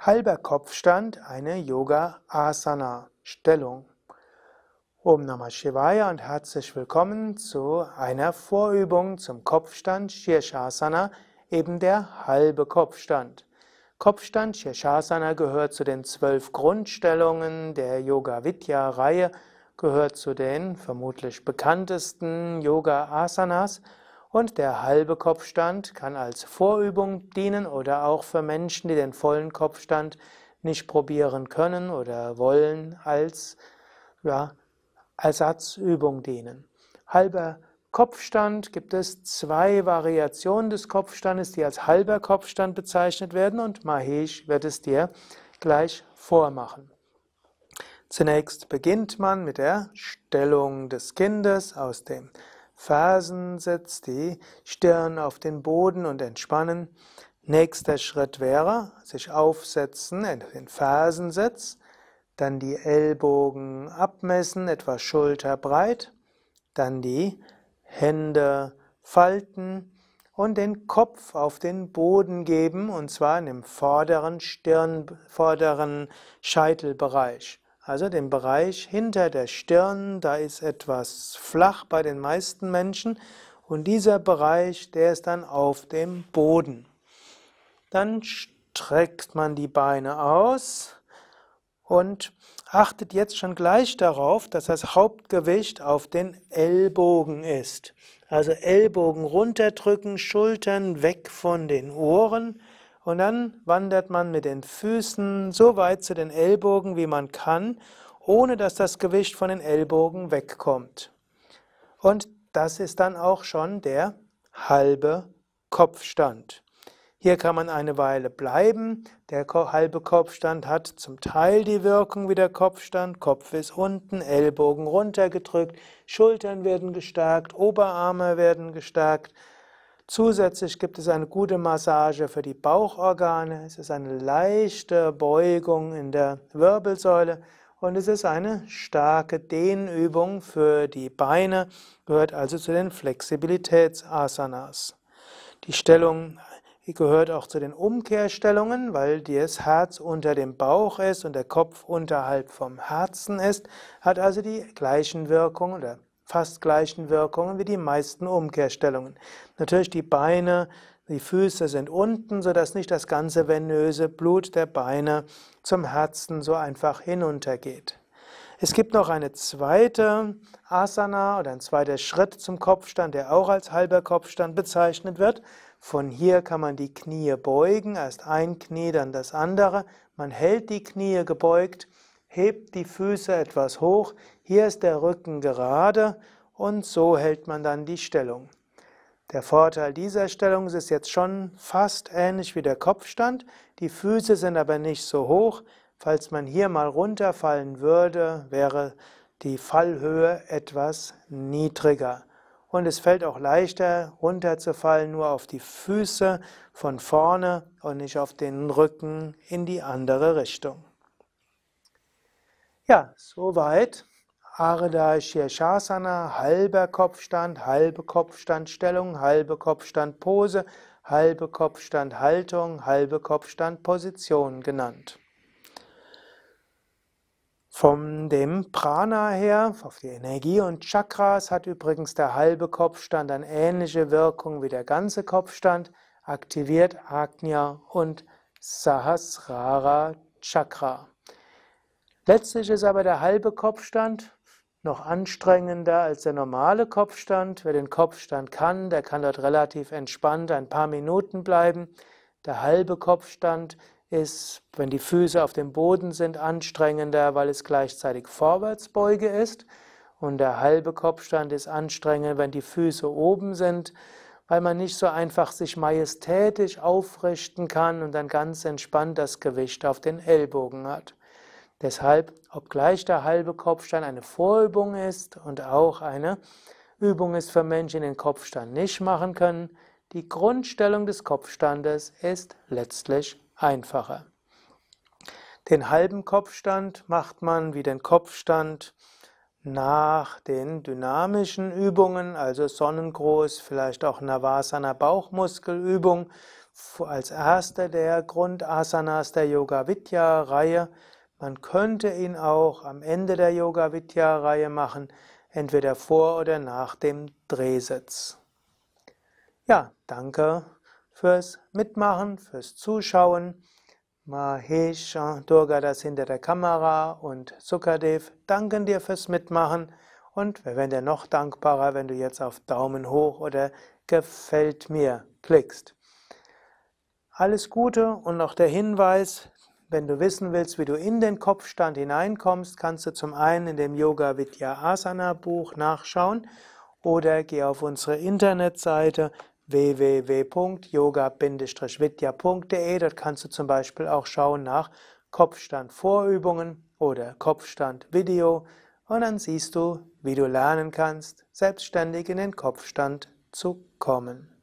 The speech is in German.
Halber Kopfstand, eine Yoga Asana Stellung. Om Namah Shivaya und herzlich willkommen zu einer Vorübung zum Kopfstand Shirshasana, eben der halbe Kopfstand. Kopfstand Shirshasana gehört zu den zwölf Grundstellungen der Yoga Vidya Reihe, gehört zu den vermutlich bekanntesten Yoga Asanas und der halbe Kopfstand kann als Vorübung dienen oder auch für Menschen, die den vollen Kopfstand nicht probieren können oder wollen, als ja, Ersatzübung dienen. Halber Kopfstand gibt es zwei Variationen des Kopfstandes, die als halber Kopfstand bezeichnet werden und Mahesh wird es dir gleich vormachen. Zunächst beginnt man mit der Stellung des Kindes aus dem Fersensitz, die Stirn auf den Boden und entspannen. Nächster Schritt wäre, sich aufsetzen den Fersensitz, dann die Ellbogen abmessen, etwa schulterbreit, dann die Hände falten und den Kopf auf den Boden geben, und zwar in dem vorderen Stirn, vorderen Scheitelbereich. Also den Bereich hinter der Stirn, da ist etwas flach bei den meisten Menschen und dieser Bereich, der ist dann auf dem Boden. Dann streckt man die Beine aus und achtet jetzt schon gleich darauf, dass das Hauptgewicht auf den Ellbogen ist. Also Ellbogen runterdrücken, Schultern weg von den Ohren und dann wandert man mit den Füßen so weit zu den Ellbogen, wie man kann, ohne dass das Gewicht von den Ellbogen wegkommt. Und das ist dann auch schon der halbe Kopfstand. Hier kann man eine Weile bleiben. Der halbe Kopfstand hat zum Teil die Wirkung wie der Kopfstand. Kopf ist unten, Ellbogen runtergedrückt, Schultern werden gestärkt, Oberarme werden gestärkt. Zusätzlich gibt es eine gute Massage für die Bauchorgane. Es ist eine leichte Beugung in der Wirbelsäule und es ist eine starke Dehnübung für die Beine, gehört also zu den Flexibilitätsasanas. Die Stellung gehört auch zu den Umkehrstellungen, weil das Herz unter dem Bauch ist und der Kopf unterhalb vom Herzen ist, hat also die gleichen Wirkungen oder fast gleichen Wirkungen wie die meisten Umkehrstellungen. Natürlich die Beine, die Füße sind unten, sodass nicht das ganze venöse Blut der Beine zum Herzen so einfach hinuntergeht. Es gibt noch eine zweite Asana oder ein zweiter Schritt zum Kopfstand, der auch als halber Kopfstand bezeichnet wird. Von hier kann man die Knie beugen, erst ein Knie, dann das andere. Man hält die Knie gebeugt hebt die Füße etwas hoch, hier ist der Rücken gerade und so hält man dann die Stellung. Der Vorteil dieser Stellung ist jetzt schon fast ähnlich wie der Kopfstand, die Füße sind aber nicht so hoch. Falls man hier mal runterfallen würde, wäre die Fallhöhe etwas niedriger. Und es fällt auch leichter runterzufallen nur auf die Füße von vorne und nicht auf den Rücken in die andere Richtung. Ja, soweit. Ardha Shirshasana, halber Kopfstand, halbe Kopfstandstellung, halbe Kopfstandpose, halbe Kopfstandhaltung, halbe Kopfstandposition genannt. Von dem Prana her, auf die Energie und Chakras, hat übrigens der halbe Kopfstand eine ähnliche Wirkung wie der ganze Kopfstand, aktiviert Agnya und Sahasrara Chakra. Letztlich ist aber der halbe Kopfstand noch anstrengender als der normale Kopfstand. Wer den Kopfstand kann, der kann dort relativ entspannt ein paar Minuten bleiben. Der halbe Kopfstand ist, wenn die Füße auf dem Boden sind, anstrengender, weil es gleichzeitig Vorwärtsbeuge ist. Und der halbe Kopfstand ist anstrengend, wenn die Füße oben sind, weil man nicht so einfach sich majestätisch aufrichten kann und dann ganz entspannt das Gewicht auf den Ellbogen hat. Deshalb, obgleich der halbe Kopfstand eine Vorübung ist und auch eine Übung ist für Menschen, die den Kopfstand nicht machen können, die Grundstellung des Kopfstandes ist letztlich einfacher. Den halben Kopfstand macht man wie den Kopfstand nach den dynamischen Übungen, also Sonnengruß, vielleicht auch Navasana Bauchmuskelübung, als erster der Grundasanas der Yoga Vidya Reihe. Man könnte ihn auch am Ende der Yoga Vidya Reihe machen, entweder vor oder nach dem Drehsitz. Ja, danke fürs Mitmachen, fürs Zuschauen. Mahesh, Durga das hinter der Kamera und Sukadev danken dir fürs Mitmachen und wir wären dir noch dankbarer, wenn du jetzt auf Daumen hoch oder gefällt mir klickst. Alles Gute und noch der Hinweis, wenn du wissen willst, wie du in den Kopfstand hineinkommst, kannst du zum einen in dem Yoga Vidya Asana Buch nachschauen oder geh auf unsere Internetseite www.yoga-vidya.de. Dort kannst du zum Beispiel auch schauen nach Kopfstand-Vorübungen oder Kopfstand-Video und dann siehst du, wie du lernen kannst, selbstständig in den Kopfstand zu kommen.